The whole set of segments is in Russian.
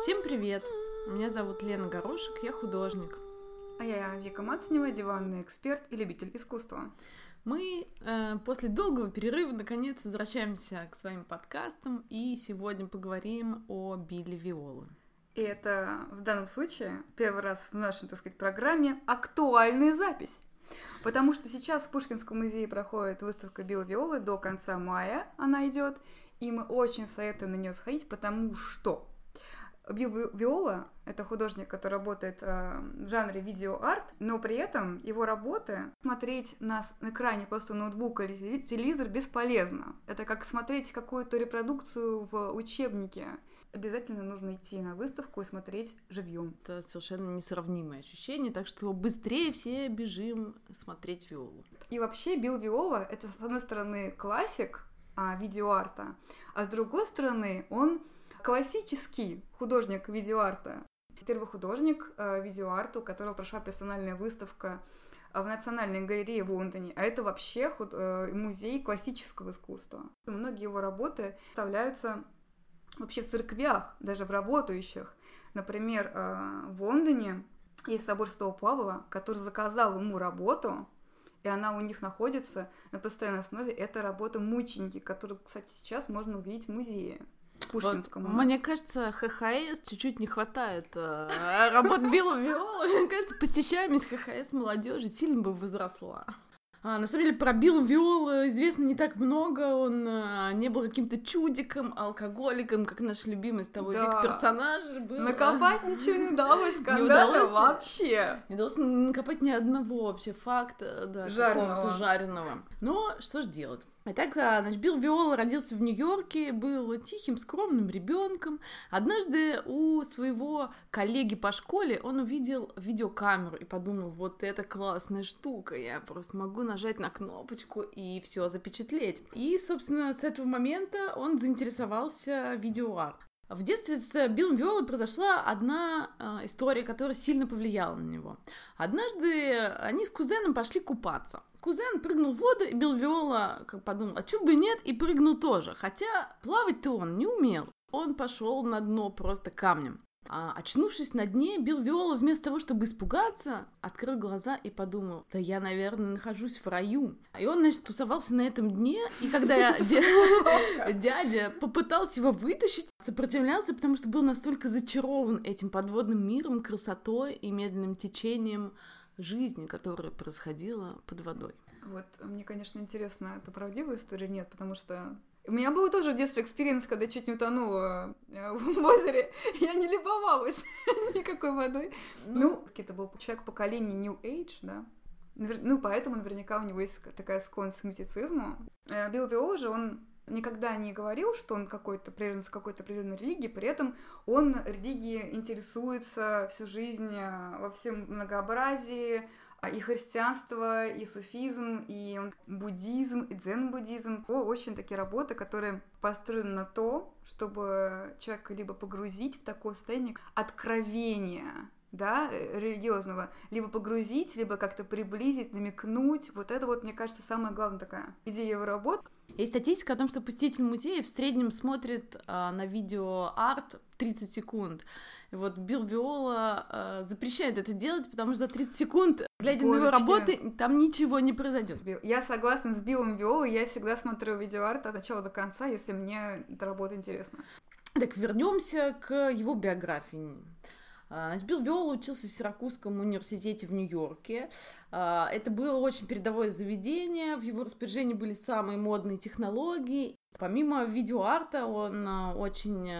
Всем привет! Меня зовут Лена Горошек, я художник. А я Вика Мацнева, диванный эксперт и любитель искусства. Мы э, после долгого перерыва наконец возвращаемся к своим подкастам и сегодня поговорим о Билли Виолы. И это в данном случае первый раз в нашей, так сказать, программе актуальная запись. Потому что сейчас в Пушкинском музее проходит выставка Билла Виолы до конца мая она идет, и мы очень советуем на нее сходить, потому что Билл Виола — это художник, который работает э, в жанре видеоарт, но при этом его работы смотреть на экране просто ноутбука или телевизор бесполезно. Это как смотреть какую-то репродукцию в учебнике. Обязательно нужно идти на выставку и смотреть живьем. Это совершенно несравнимое ощущение, так что быстрее все бежим смотреть Виолу. И вообще Билл Виола — это, с одной стороны, классик а, видеоарта, а с другой стороны, он классический художник видеоарта. Первый художник э, видеоарта, у которого прошла персональная выставка в Национальной галерее в Лондоне, а это вообще худ... э, музей классического искусства. Многие его работы вставляются вообще в церквях, даже в работающих. Например, э, в Лондоне есть собор Святого Павла, который заказал ему работу, и она у них находится на постоянной основе. Это работа «Мученики», которую, кстати, сейчас можно увидеть в музее. Пушкинском. Вот, мне кажется, ХХС чуть-чуть не хватает э, работ Билла Виола. Мне кажется, посещаемость ХХС молодежи сильно бы возросла. А, на самом деле про Билла Виола известно не так много, он а, не был каким-то чудиком, алкоголиком, как наш любимый с того да. века персонаж был. Накопать ничего не удалось, не удалось вообще. Не удалось накопать ни одного вообще факта, да, жареного. жареного. Но что ж делать? Итак, значит, Билл Виола родился в Нью-Йорке, был тихим, скромным ребенком. Однажды у своего коллеги по школе он увидел видеокамеру и подумал, вот это классная штука, я просто могу нажать на кнопочку и все запечатлеть. И, собственно, с этого момента он заинтересовался видеоарт. В детстве с Биллом Виолой произошла одна э, история, которая сильно повлияла на него. Однажды они с кузеном пошли купаться. Кузен прыгнул в воду, и Билл Виола как подумал, а чё бы нет, и прыгнул тоже. Хотя плавать-то он не умел. Он пошел на дно просто камнем. А, очнувшись на дне, Билл Виола вместо того, чтобы испугаться, открыл глаза и подумал, да я, наверное, нахожусь в раю. И он, значит, тусовался на этом дне, и когда дядя попытался его вытащить, сопротивлялся, потому что был настолько зачарован этим подводным миром, красотой и медленным течением жизни, которая происходила под водой. Вот, мне, конечно, интересно, это правдивая история или нет, потому что у меня был тоже в детстве experience, когда чуть не утонула э, в озере. Я не любовалась никакой водой. Ну, это был человек поколения New Age, да. Ну, поэтому наверняка у него есть такая склонность к мистицизму. Э, Билл Виола же, он никогда не говорил, что он какой-то приверженец какой-то определенной религии, при этом он религией интересуется всю жизнь э, во всем многообразии, а и христианство, и суфизм, и буддизм, и дзен-буддизм. Очень такие работы, которые построены на то, чтобы человека либо погрузить в такое состояние откровения, да, э, религиозного, либо погрузить, либо как-то приблизить, намекнуть. Вот это вот, мне кажется, самая главная такая идея его работ. Есть статистика о том, что посетитель музея в среднем смотрит а, на видео арт 30 секунд. И вот Билл Виола э, запрещает это делать, потому что за 30 секунд, глядя Божечки. на его работы, там ничего не произойдет. Я согласна с Биллом Виолой, я всегда смотрю видеоарт от начала до конца, если мне эта работа интересна. Так вернемся к его биографии. А, значит, Билл Виола учился в Сиракузском университете в Нью-Йорке. А, это было очень передовое заведение, в его распоряжении были самые модные технологии. Помимо видеоарта он а, очень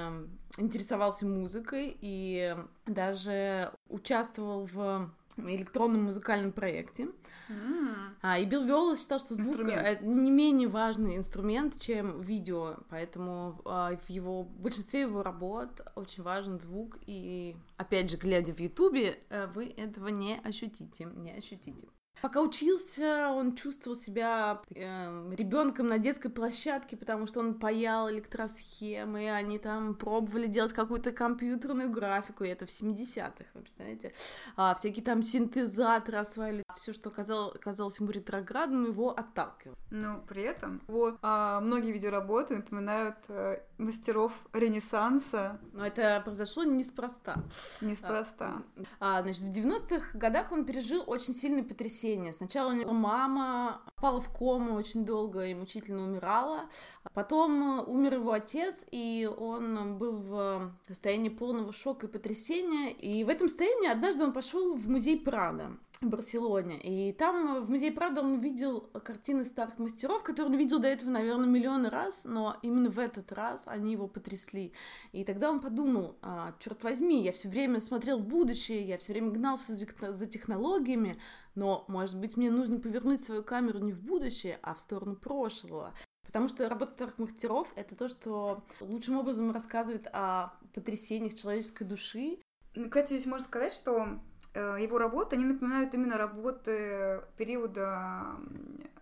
интересовался музыкой и даже участвовал в электронном музыкальном проекте. Mm. А, и Билл Виола считал, что звук инструмент. не менее важный инструмент, чем видео, поэтому а, в его в большинстве его работ очень важен звук, и опять же, глядя в Ютубе, э, вы этого не ощутите, не ощутите. Пока учился, он чувствовал себя э, ребенком на детской площадке, потому что он паял электросхемы, они там пробовали делать какую-то компьютерную графику, и это в 70-х, вы представляете? А, всякие там синтезаторы осваивали, все, что казалось, казалось ему ретроградным, его отталкивало. Но при этом его а, многие видеоработы напоминают а, мастеров Ренессанса. Но это произошло неспроста. Неспроста. А, значит, в 90-х годах он пережил очень сильное потрясение. Сначала у него мама впала в кому очень долго и мучительно умирала. Потом умер его отец, и он был в состоянии полного шока и потрясения. И в этом состоянии однажды он пошел в музей Прада в Барселоне. И там в музее Прада он увидел картины старых мастеров, которые он видел до этого, наверное, миллионы раз, но именно в этот раз они его потрясли. И тогда он подумал, а, черт возьми, я все время смотрел в будущее, я все время гнался за технологиями, но, может быть, мне нужно повернуть свою камеру не в будущее, а в сторону прошлого. Потому что работа старых мастеров — это то, что лучшим образом рассказывает о потрясениях человеческой души. Кстати, здесь можно сказать, что Э, его работы, они напоминают именно работы периода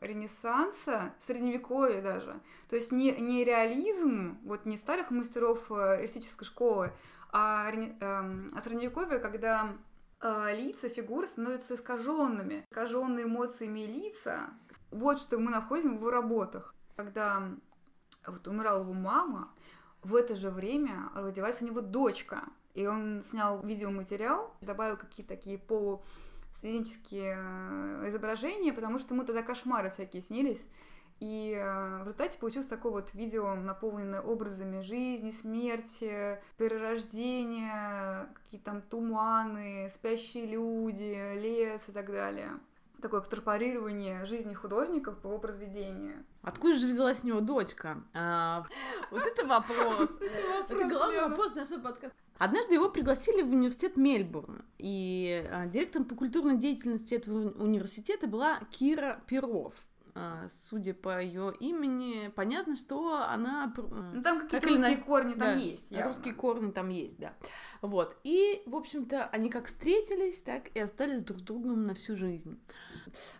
Ренессанса, Средневековья даже. То есть не, не реализм, вот не старых мастеров э, реалистической школы, а, эм, а Средневековье, когда э, лица, фигуры становятся искаженными, искаженные эмоциями лица. Вот что мы находим в его работах. Когда вот умирала его мама, в это же время родилась у него дочка, и он снял видеоматериал, добавил какие-то такие полусценические э, изображения, потому что ему тогда кошмары всякие снились. И э, в результате получилось такое вот видео, наполненное образами жизни, смерти, перерождения, какие-то там туманы, спящие люди, лес и так далее такое экстраполирование жизни художников по его произведению. Откуда же взялась у него дочка? А, вот это вопрос. Это главный вопрос нашего подкаста. Однажды его пригласили в университет Мельбурн, и а, директором по культурной деятельности этого университета была Кира Перов. А, судя по ее имени, понятно, что она... Ну, там какие-то русские на... корни там да, есть. Явно. Русские корни там есть, да. Вот. И, в общем-то, они как встретились, так и остались друг другом на всю жизнь.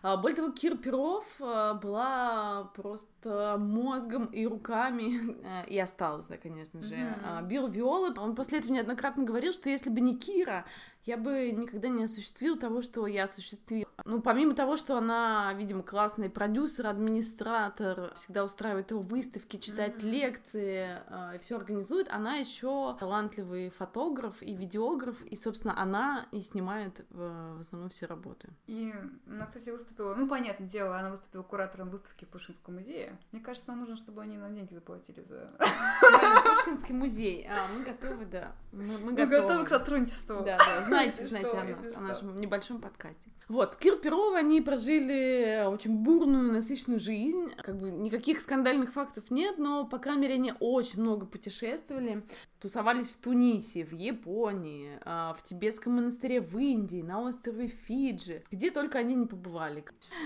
А, более того, Кир Перов а, была просто мозгом и руками, и осталась, да, конечно же. Mm-hmm. Билл Виола, он после этого неоднократно говорил, что если бы не Кира, я бы никогда не осуществил того, что я осуществил. Ну, помимо того, что она, видимо, классный продюсер, администратор, всегда устраивает его выставки, читает mm-hmm. лекции, э, все организует, она еще талантливый фотограф и видеограф, и, собственно, она и снимает в, в основном все работы. И она, кстати, выступила, ну, понятное дело, она выступила куратором выставки в Пушинском музее. Мне кажется, нам нужно, чтобы они нам деньги заплатили за... Пушкинский музей. А, мы готовы, да. Мы готовы к сотрудничеству. Да, да, знаете, знаете о нас, о нашем небольшом подкасте. Вот, с Кир Перова они прожили очень бурную, насыщенную жизнь. Как бы никаких скандальных фактов нет, но, по крайней мере, они очень много путешествовали. Тусовались в Тунисе, в Японии, а, в тибетском монастыре в Индии, на острове Фиджи, где только они не побывали.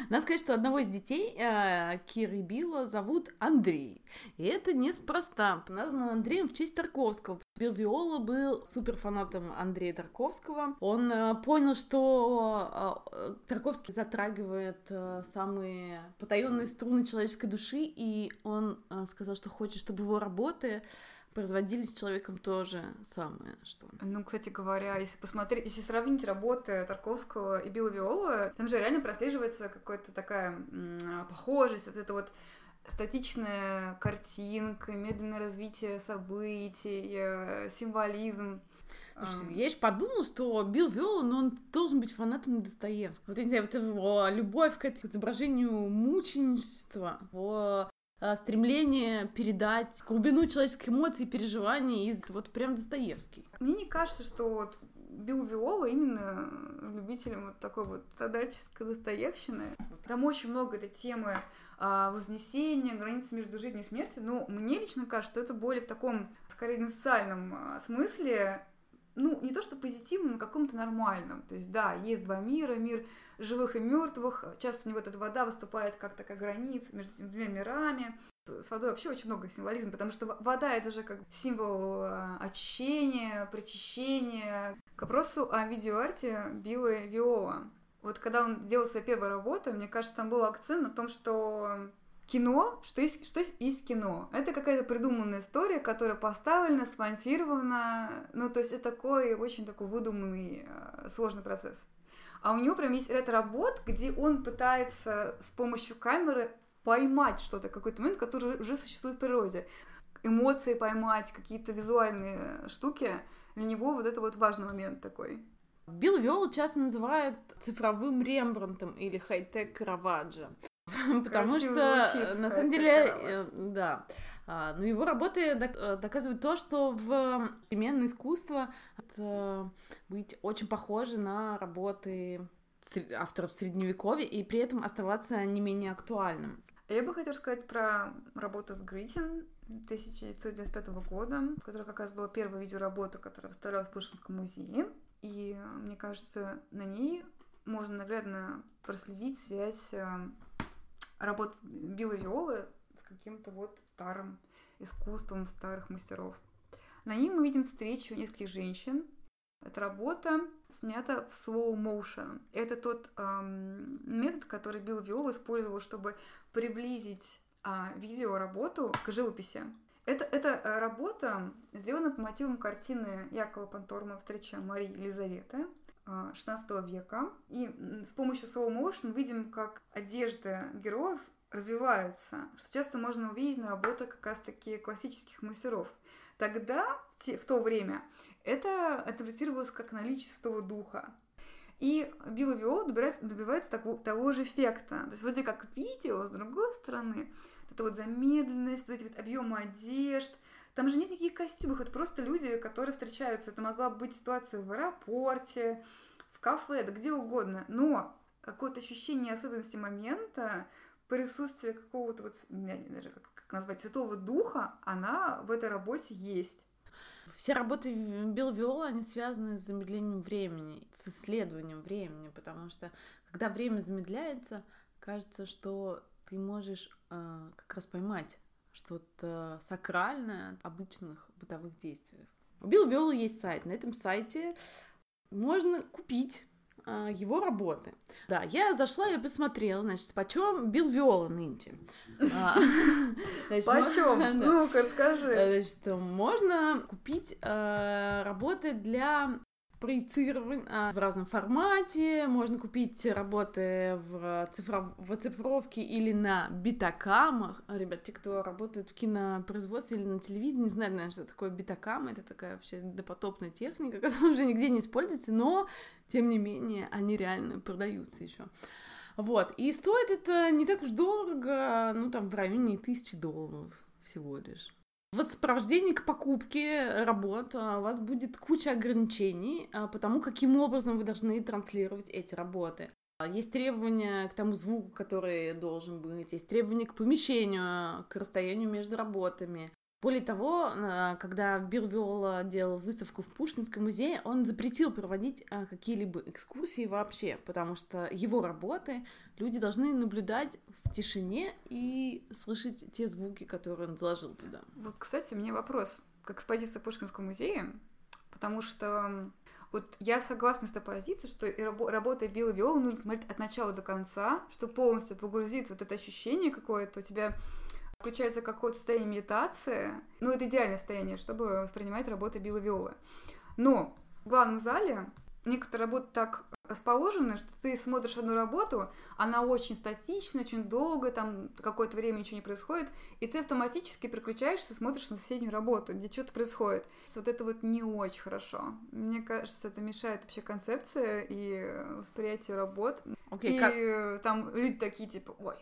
Надо сказать, что одного из детей а, Киры Билла зовут Андрей. И это неспроста. Назван Андреем в честь Тарковского. Билл Виола был супер фанатом Андрея Тарковского. Он а, понял, что Тарковский затрагивает самые потаенные струны человеческой души, и он сказал, что хочет, чтобы его работы производили с человеком тоже самое, что... Ну, кстати говоря, если посмотреть, если сравнить работы Тарковского и Билла Виола, там же реально прослеживается какая-то такая м- похожесть, вот это вот статичная картинка, медленное развитие событий, э, символизм. Слушай, я еще подумала, что Билл Виола, ну, он должен быть фанатом Достоевского. Вот, я не знаю, вот его любовь к изображению мученичества, его Э, стремление передать глубину человеческих эмоций и переживаний из вот прям Достоевский. Мне не кажется, что вот Билл Виола именно любителем вот такой вот страдальческой достоевщины. Там очень много этой темы а, вознесения, границы между жизнью и смертью, но мне лично кажется, что это более в таком, скорее, социальном а, смысле, ну, не то что позитивном, но каком-то нормальном. То есть, да, есть два мира, мир живых и мертвых. Часто не вот эта вода выступает как такая граница между этими двумя мирами. С водой вообще очень много символизма, потому что вода это же как символ а, очищения, прочищения. К вопросу о видеоарте Билла Виола. Вот когда он делал свою первую работу, мне кажется, там был акцент на том, что кино, что есть, что есть кино. Это какая-то придуманная история, которая поставлена, смонтирована. Ну, то есть это такой очень такой выдуманный, а, сложный процесс. А у него прям есть ряд работ, где он пытается с помощью камеры поймать что-то, какой-то момент, который уже существует в природе. эмоции поймать, какие-то визуальные штуки, для него вот это вот важный момент такой. Билл Виола часто называют цифровым Рембрандтом или хай-тек Караваджо. Потому что, на самом деле, э, да, а, но его работы э, доказывают то, что в современное искусство быть очень похоже на работы авторов средневековья и при этом оставаться не менее актуальным. Я бы хотела сказать про работу в Гритин 1995 года, которая как раз была первая видеоработа, которая выставлялась в Пушкинском музее. И мне кажется, на ней можно наглядно проследить связь э, работы Билла Виолы с каким-то вот старым искусством старых мастеров. На ней мы видим встречу нескольких женщин. Эта работа снята в slow motion. Это тот эм, метод, который Билл Виол использовал, чтобы приблизить э, видеоработу к живописи. Это, эта э, работа сделана по мотивам картины Якова Панторма «Встреча Марии Елизаветы» 16 э, века. И с помощью slow motion видим, как одежда героев развиваются, что часто можно увидеть на работах как раз-таки классических мастеров. Тогда, в то время, это интерпретировалось как наличие духа. И Билл Виол добивается, добивается такого, того же эффекта. То есть вроде как видео, с другой стороны, это вот замедленность, вот эти вот объемы одежд. Там же нет никаких костюмов, это просто люди, которые встречаются. Это могла быть ситуация в аэропорте, в кафе, да где угодно. Но какое-то ощущение особенности момента, присутствие какого-то вот, я не знаю, как, как назвать, святого духа, она в этой работе есть. Все работы Билл они связаны с замедлением времени, с исследованием времени, потому что когда время замедляется, кажется, что ты можешь э, как раз поймать что-то сакральное от обычных бытовых действий. У Билл Виола есть сайт. На этом сайте можно купить а, его работы. Да, я зашла и посмотрела, значит, почем бил Виола нынче. А, почем? Ну-ка, скажи. Значит, можно купить а, работы для проецирован в разном формате. Можно купить работы в, цифров... в оцифровке или на битакамах. Ребят, те, кто работает в кинопроизводстве или на телевидении, знают, наверное, что такое битакам. Это такая вообще допотопная техника, которая уже нигде не используется, но, тем не менее, они реально продаются еще. Вот, и стоит это не так уж дорого, ну, там, в районе тысячи долларов всего лишь. Сопровождении к покупке работ а, у вас будет куча ограничений а, по тому, каким образом вы должны транслировать эти работы. Есть требования к тому звуку, который должен быть, есть требования к помещению, к расстоянию между работами, более того, э, когда Билл делал выставку в Пушкинском музее, он запретил проводить э, какие-либо экскурсии вообще, потому что его работы люди должны наблюдать в тишине и слышать те звуки, которые он заложил туда. Вот, кстати, у меня вопрос. Как экспозиция Пушкинского музея, потому что вот я согласна с той позицией, что работа Билла Виола нужно смотреть от начала до конца, чтобы полностью погрузиться вот это ощущение какое-то у тебя включается какое-то состояние медитации. Ну, это идеальное состояние, чтобы воспринимать работы Билла Виолы. Но в главном зале некоторые работы так расположены, что ты смотришь одну работу, она очень статична, очень долго, там какое-то время ничего не происходит, и ты автоматически переключаешься, смотришь на соседнюю работу, где что-то происходит. Вот это вот не очень хорошо. Мне кажется, это мешает вообще концепции и восприятию работ. Okay, и как... там люди такие типа, ой,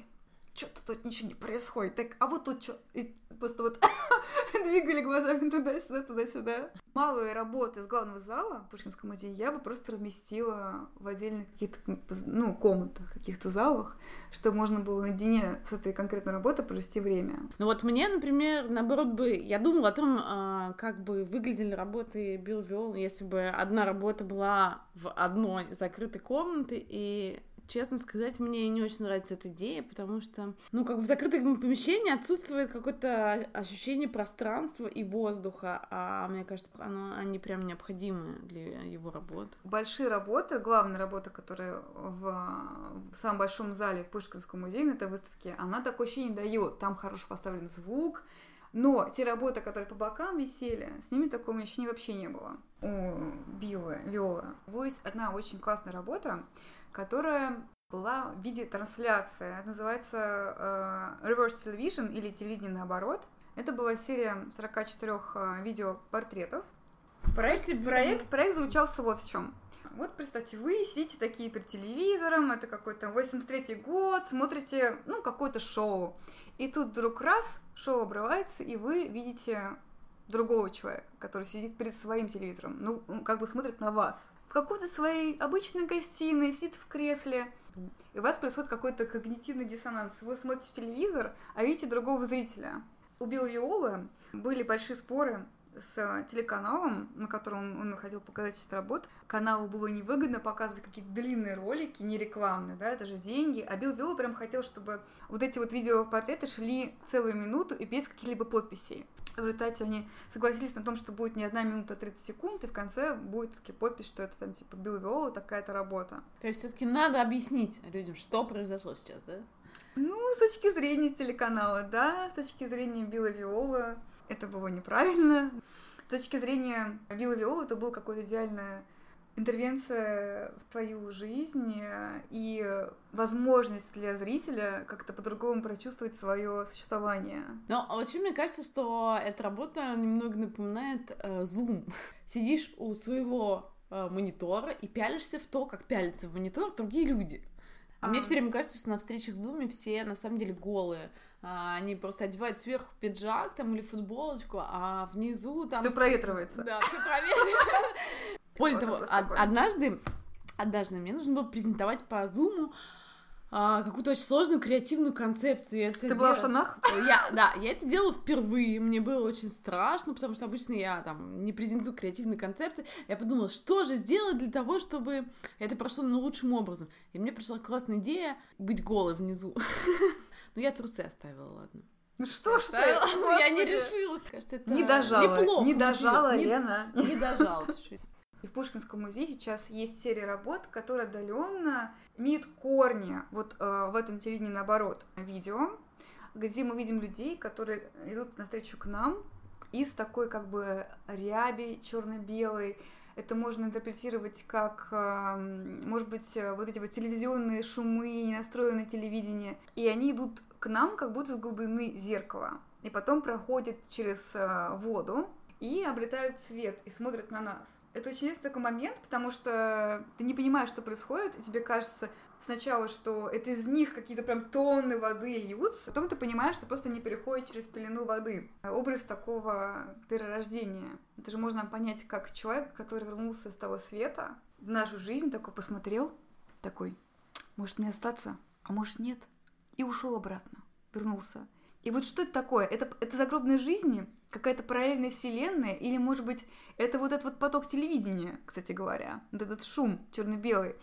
что-то тут ничего не происходит. Так, а вот тут что? И просто вот двигали глазами туда-сюда, туда-сюда. Малые работы из главного зала Пушкинского музея я бы просто разместила в отдельных каких-то, ну, комнатах, каких-то залах, чтобы можно было наедине с этой конкретной работой провести время. Ну вот мне, например, наоборот бы, я думала о том, а, как бы выглядели работы Билл Виол, если бы одна работа была в одной закрытой комнате, и Честно сказать, мне не очень нравится эта идея, потому что, ну, как в закрытом помещении отсутствует какое-то ощущение пространства и воздуха, а мне кажется, оно, они прям необходимы для его работ. Большие работы, главная работа, которая в, в самом большом зале в Пушкинском музее на этой выставке, она такое ощущение дает. Там хорошо поставлен звук, но те работы, которые по бокам висели, с ними такого ощущения вообще не было. У Билла, Виола. Есть одна очень классная работа, которая была в виде трансляции. Это называется э, reverse television или телевидение наоборот. Это была серия 44 а, видеопортретов. Проект, проект, проект заключался вот в чем. Вот представьте, вы сидите такие перед телевизором, это какой-то 83-й год, смотрите, ну, какое-то шоу. И тут вдруг раз, шоу обрывается, и вы видите другого человека, который сидит перед своим телевизором, ну, как бы смотрит на вас. В какой-то своей обычной гостиной, сидит в кресле, и у вас происходит какой-то когнитивный диссонанс. Вы смотрите телевизор, а видите другого зрителя. У Билла Виолы были большие споры с телеканалом, на котором он, хотел показать эту работу. Каналу было невыгодно показывать какие-то длинные ролики, не рекламные, да, это же деньги. А Билл Вилл прям хотел, чтобы вот эти вот видеопортреты шли целую минуту и без каких-либо подписей. В результате они согласились на том, что будет не одна минута 30 секунд, и в конце будет таки подпись, что это там типа Билл Виола, такая-то работа. То есть все-таки надо объяснить людям, что произошло сейчас, да? Ну, с точки зрения телеканала, да, с точки зрения Билла Виола, это было неправильно. С точки зрения Билла Виола это была какая-то идеальная интервенция в твою жизнь и возможность для зрителя как-то по-другому прочувствовать свое существование. Но вообще мне кажется, что эта работа немного напоминает э, Zoom. Сидишь у своего э, монитора и пялишься в то, как пялятся в монитор другие люди. А, а мне все время кажется, что на встречах в Zoom все на самом деле голые. А, они просто одевают сверху пиджак там или футболочку, а внизу там... Все проветривается. Да, все проветривается. Более того, однажды, однажды мне нужно было презентовать по Zoom а, какую-то очень сложную креативную концепцию. Это Ты дел... была в штанах? Я, да, я это делала впервые, мне было очень страшно, потому что обычно я там не презентую креативные концепции. Я подумала, что же сделать для того, чтобы это прошло на лучшим образом. И мне пришла классная идея быть голой внизу. Ну, я трусы оставила, ладно. Ну что ж ты? Я не решилась. Кажется, это не дожала. Неплохо. Не дожала, Лена. Не дожала чуть-чуть. И в Пушкинском музее сейчас есть серия работ, которые отдаленно имеют корни вот э, в этом телевидении наоборот. Видео, где мы видим людей, которые идут навстречу к нам из такой как бы ряби черно-белой. Это можно интерпретировать как, э, может быть, вот эти вот телевизионные шумы, ненастроенное телевидение. И они идут к нам как будто с глубины зеркала. И потом проходят через э, воду и обретают цвет и смотрят на нас это очень есть такой момент, потому что ты не понимаешь, что происходит, и тебе кажется сначала, что это из них какие-то прям тонны воды льются, потом ты понимаешь, что просто не переходит через пелену воды. Образ такого перерождения. Это же можно понять как человек, который вернулся с того света в нашу жизнь, такой посмотрел, такой, может мне остаться, а может нет, и ушел обратно, вернулся. И вот что это такое? Это, это загробная жизни, какая-то параллельная вселенная, или, может быть, это вот этот вот поток телевидения, кстати говоря, вот этот шум черно-белый.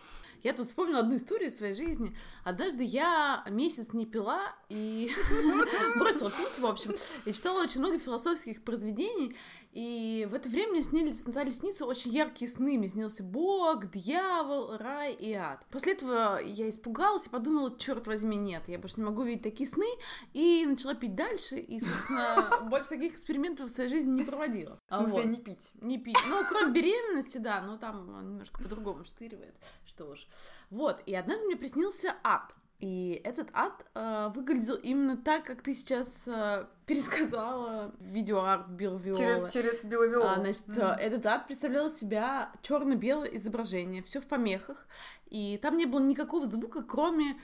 Я тут вспомнила одну историю из своей жизни. Однажды я месяц не пила и бросила пить, в общем, и читала очень много философских произведений, и в это время мне снились, стали сниться очень яркие сны. Мне снился Бог, дьявол, рай и ад. После этого я испугалась и подумала, черт возьми, нет, я больше не могу видеть такие сны. И начала пить дальше. И, собственно, больше таких экспериментов в своей жизни не проводила. В смысле, вот. не пить? Не пить. Ну, кроме беременности, да, но там немножко по-другому штыривает. Что уж. Вот. И однажды мне приснился ад. И этот ад э, выглядел именно так, как ты сейчас э, пересказала видеоарт Билл Виола. Через, через Билла Виола. А, значит, mm-hmm. этот ад представлял себя черно-белое изображение, все в помехах, и там не было никакого звука, кроме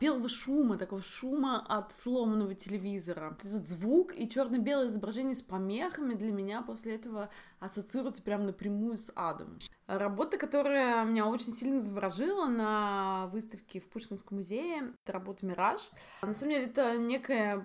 белого шума, такого шума от сломанного телевизора. Этот звук и черно-белое изображение с помехами для меня после этого ассоциируются прям напрямую с адом. Работа, которая меня очень сильно заворожила на выставке в Пушкинском музее, это работа «Мираж». На самом деле это некое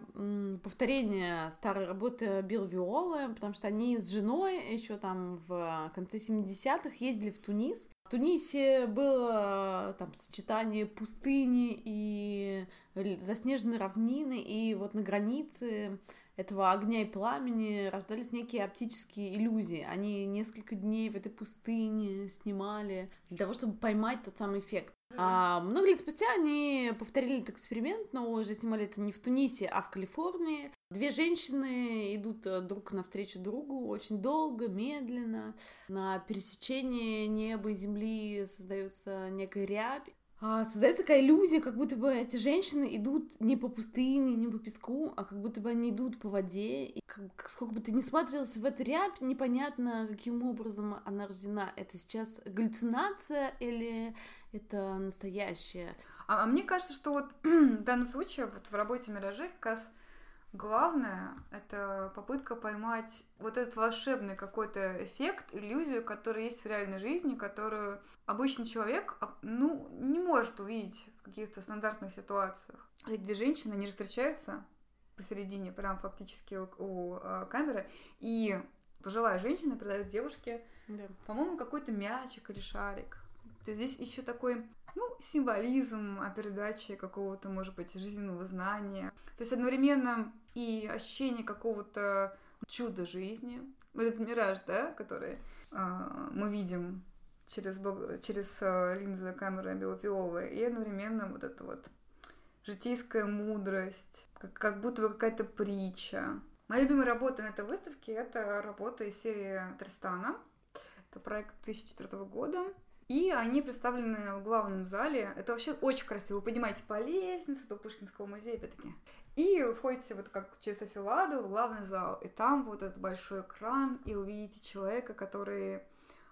повторение старой работы Билл Виолы, потому что они с женой еще там в конце 70-х ездили в Тунис Тунисе было там сочетание пустыни и заснеженной равнины, и вот на границе этого огня и пламени рождались некие оптические иллюзии. Они несколько дней в этой пустыне снимали для того, чтобы поймать тот самый эффект. А много лет спустя они повторили этот эксперимент, но уже снимали это не в Тунисе, а в Калифорнии. Две женщины идут э, друг навстречу другу очень долго, медленно. На пересечении неба и земли создается некая рябь. А, создается такая иллюзия, как будто бы эти женщины идут не по пустыне, не по песку, а как будто бы они идут по воде. И как, сколько бы ты ни смотрелся в эту рябь, непонятно, каким образом она рождена. Это сейчас галлюцинация или это настоящее? А, а мне кажется, что вот в данном случае, вот в работе «Миражи» как раз Главное — это попытка поймать вот этот волшебный какой-то эффект, иллюзию, которая есть в реальной жизни, которую обычный человек, а, ну, не может увидеть в каких-то стандартных ситуациях. Эти две женщины, они же встречаются посередине, прям фактически у, у э, камеры, и пожилая женщина передает девушке, да. по-моему, какой-то мячик или шарик. То есть здесь еще такой ну, символизм о передаче какого-то, может быть, жизненного знания. То есть одновременно и ощущение какого-то чуда жизни. Вот этот мираж, да, который э, мы видим через, через э, линзы камеры белопиловой, и одновременно вот эта вот житейская мудрость, как, как будто бы какая-то притча. Моя любимая работа на этой выставке — это работа из серии Тристана. Это проект 2004 года. И они представлены в главном зале. Это вообще очень красиво. Вы поднимаетесь по лестнице до Пушкинского музея, опять-таки. И входите вот как через Афиладу в главный зал. И там вот этот большой экран, и увидите человека, который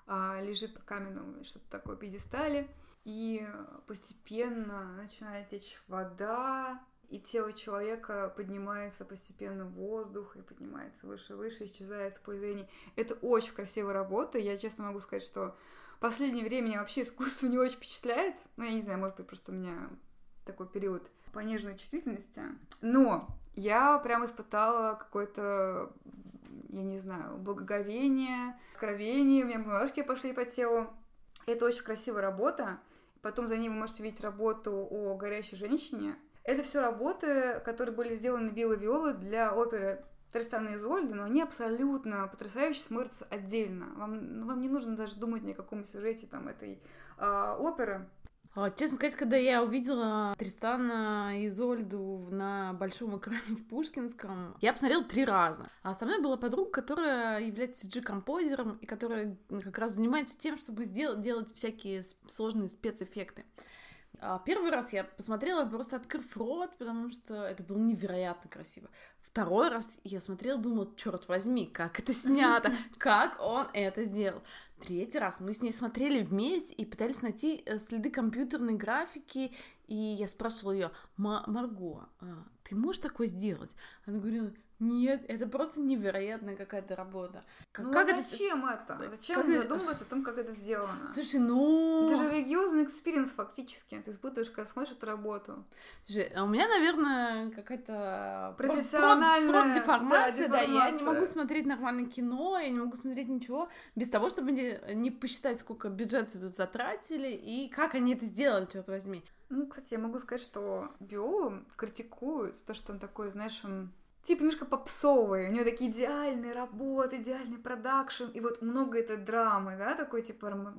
а, лежит на каменном что-то такое пьедестале. И постепенно начинает течь вода, и тело человека поднимается постепенно в воздух и поднимается выше и выше, исчезает в поле зрения. Это очень красивая работа. Я честно могу сказать, что последнее время вообще искусство не очень впечатляет. Ну, я не знаю, может быть, просто у меня такой период пониженной чувствительности. Но я прям испытала какое-то, я не знаю, благоговение, откровение, у меня мурашки пошли по телу. Это очень красивая работа. Потом за ней вы можете видеть работу о горящей женщине. Это все работы, которые были сделаны Билла Виолы для оперы Тристана и Изольда, но они абсолютно потрясающе смотрятся отдельно. Вам, ну, вам не нужно даже думать ни о каком сюжете там этой э, оперы. А, честно сказать, когда я увидела Тристана и Изольду на большом экране в Пушкинском, я посмотрела три раза. А со мной была подруга, которая является CG-композером и которая как раз занимается тем, чтобы сделать, делать всякие сложные спецэффекты. А первый раз я посмотрела, просто открыв рот, потому что это было невероятно красиво. Второй раз я смотрела, думала, черт возьми, как это снято, как он это сделал. Третий раз мы с ней смотрели вместе и пытались найти э, следы компьютерной графики, и я спрашивала ее, Марго, а ты можешь такое сделать? Она говорила, нет, это просто невероятная какая-то работа. Как, ну, как а зачем это? это? Зачем как задумываться о том, как это сделано? Слушай, ну... Это же религиозный experience фактически. Ты испытываешь, когда смотришь эту работу. Слушай, а у меня, наверное, какая-то... Профессиональная... Проф, профдеформация, да, да, я не могу смотреть нормальное кино, я не могу смотреть ничего без того, чтобы не, не посчитать, сколько бюджета тут затратили и как они это сделали, черт возьми. Ну, кстати, я могу сказать, что Виолу критикуют то, что он такой, знаешь, он типа немножко попсовый, у него такие идеальные работы, идеальный продакшн, и вот много этой драмы, да, такой типа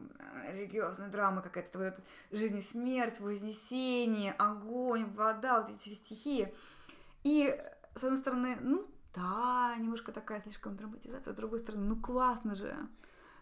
религиозной драмы какая-то, вот эта жизнь и смерть, вознесение, огонь, вода, вот эти стихии. И, с одной стороны, ну да, немножко такая слишком драматизация, с другой стороны, ну классно же.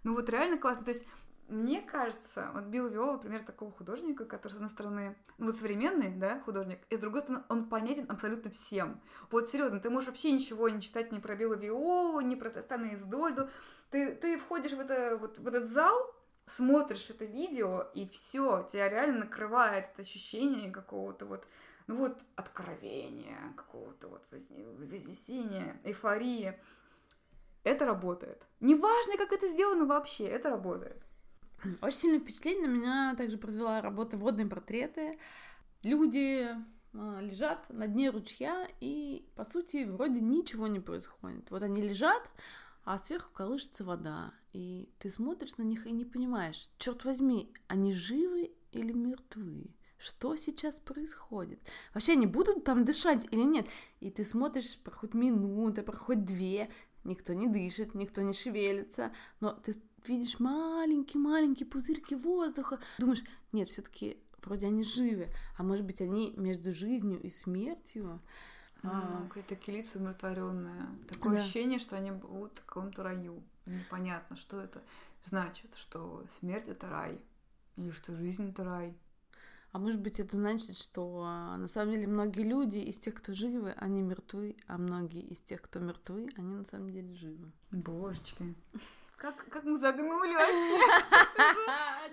Ну вот реально классно. То есть мне кажется, вот Билл Виола, пример такого художника, который, с одной стороны, ну, вот современный, да, художник, и с другой стороны, он понятен абсолютно всем. Вот серьезно, ты можешь вообще ничего не читать ни про Билла Виолу, ни про Тостана Издольду. Ты, ты входишь в, это, вот, в этот зал, смотришь это видео, и все, тебя реально накрывает это ощущение какого-то вот, ну вот, откровения, какого-то вот вознесения, эйфории. Это работает. Неважно, как это сделано вообще, это работает. Очень сильное впечатление на меня также произвела работа «Водные портреты». Люди а, лежат на дне ручья, и, по сути, вроде ничего не происходит. Вот они лежат, а сверху колышется вода, и ты смотришь на них и не понимаешь, черт возьми, они живы или мертвы? Что сейчас происходит? Вообще они будут там дышать или нет? И ты смотришь, проходит минута, проходит две, никто не дышит, никто не шевелится, но ты видишь маленькие-маленькие пузырьки воздуха, думаешь, нет, все-таки вроде они живы, а может быть они между жизнью и смертью. А, а... Какое-то килица умиротворенное. Такое да. ощущение, что они будут в каком-то раю. Непонятно, что это значит, что смерть это рай, или что жизнь это рай. А может быть, это значит, что а, на самом деле многие люди из тех, кто живы, они мертвы, а многие из тех, кто мертвы, они на самом деле живы. Божечки. Как, как мы загнули вообще?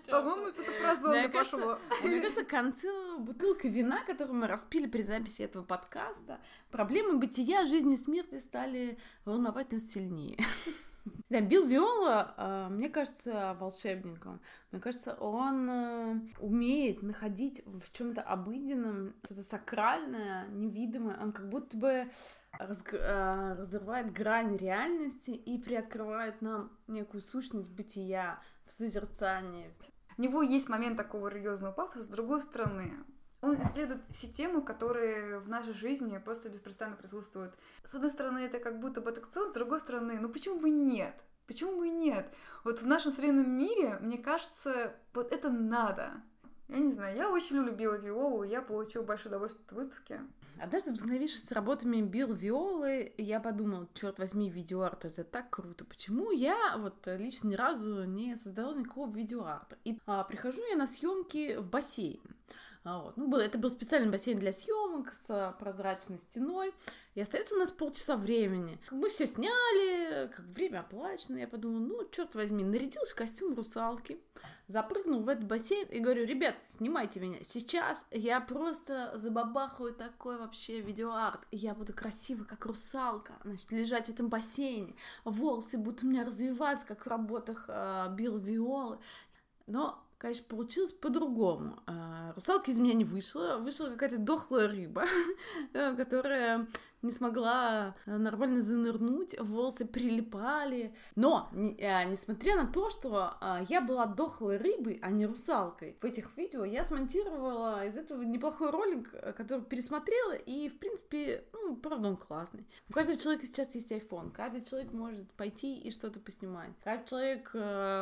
По-моему, что-то про зону пошло. Мне кажется, к концу бутылка вина, которую мы распили при записи этого подкаста, проблемы бытия, жизни и смерти стали волновать нас сильнее. Да, Билл Виола, а, мне кажется, волшебником. Мне кажется, он э, умеет находить в чем-то обыденном что-то сакральное, невидимое. Он как будто бы. Э, разрывает грань реальности и приоткрывает нам некую сущность бытия в созерцании. У него есть момент такого религиозного пафоса, с другой стороны, он исследует все темы, которые в нашей жизни просто беспрестанно присутствуют. С одной стороны, это как будто бы аттракцион, с другой стороны, ну почему бы нет? Почему бы нет? Вот в нашем современном мире, мне кажется, вот это надо. Я не знаю, я очень люблю Билла Виолу, я получила большое удовольствие от выставки. Однажды, вдохновившись работами Билл Виолы, я подумала, черт возьми, видеоарт, это так круто. Почему я вот лично ни разу не создала никакого видеоарта? И а, прихожу я на съемки в бассейн. А вот. Ну, это был специальный бассейн для съемок с прозрачной стеной. И остается у нас полчаса времени. Как мы все сняли, как время оплачено. Я подумала, ну, черт возьми, нарядился в костюм русалки, запрыгнул в этот бассейн и говорю, ребят, снимайте меня. Сейчас я просто забабахаю такой вообще видеоарт. Я буду красиво, как русалка, значит, лежать в этом бассейне. Волосы будут у меня развиваться, как в работах э, Билл Виолы. Но конечно, получилось по-другому. А, русалка из меня не вышла, вышла какая-то дохлая рыба, которая не смогла нормально занырнуть, волосы прилипали. Но, а, несмотря на то, что а, я была дохлой рыбой, а не русалкой, в этих видео я смонтировала из этого неплохой ролик, который пересмотрела, и, в принципе, ну, правда, он классный. У каждого человека сейчас есть iPhone, каждый человек может пойти и что-то поснимать. Каждый человек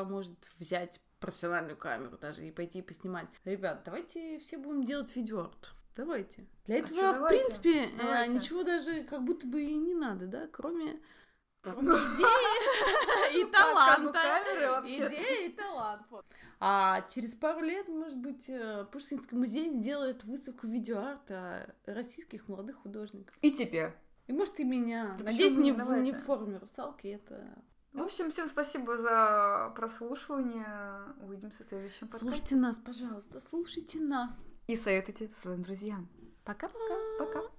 может взять профессиональную камеру даже и пойти поснимать. Ребят, давайте все будем делать видеоарт. Давайте. Для а этого, а в принципе, э, давайте. ничего даже как будто бы и не надо, да, кроме идеи и таланта. Идея и талант. А через пару лет, может быть, э, Пушкинский музей сделает выставку видеоарта российских молодых художников. И тебе. И может и меня. Надеюсь, не в форме русалки, это в общем, всем спасибо за прослушивание. Увидимся в следующем подкасте. Слушайте нас, пожалуйста, слушайте нас. И советуйте своим друзьям. Пока-пока. Пока. -пока. Пока.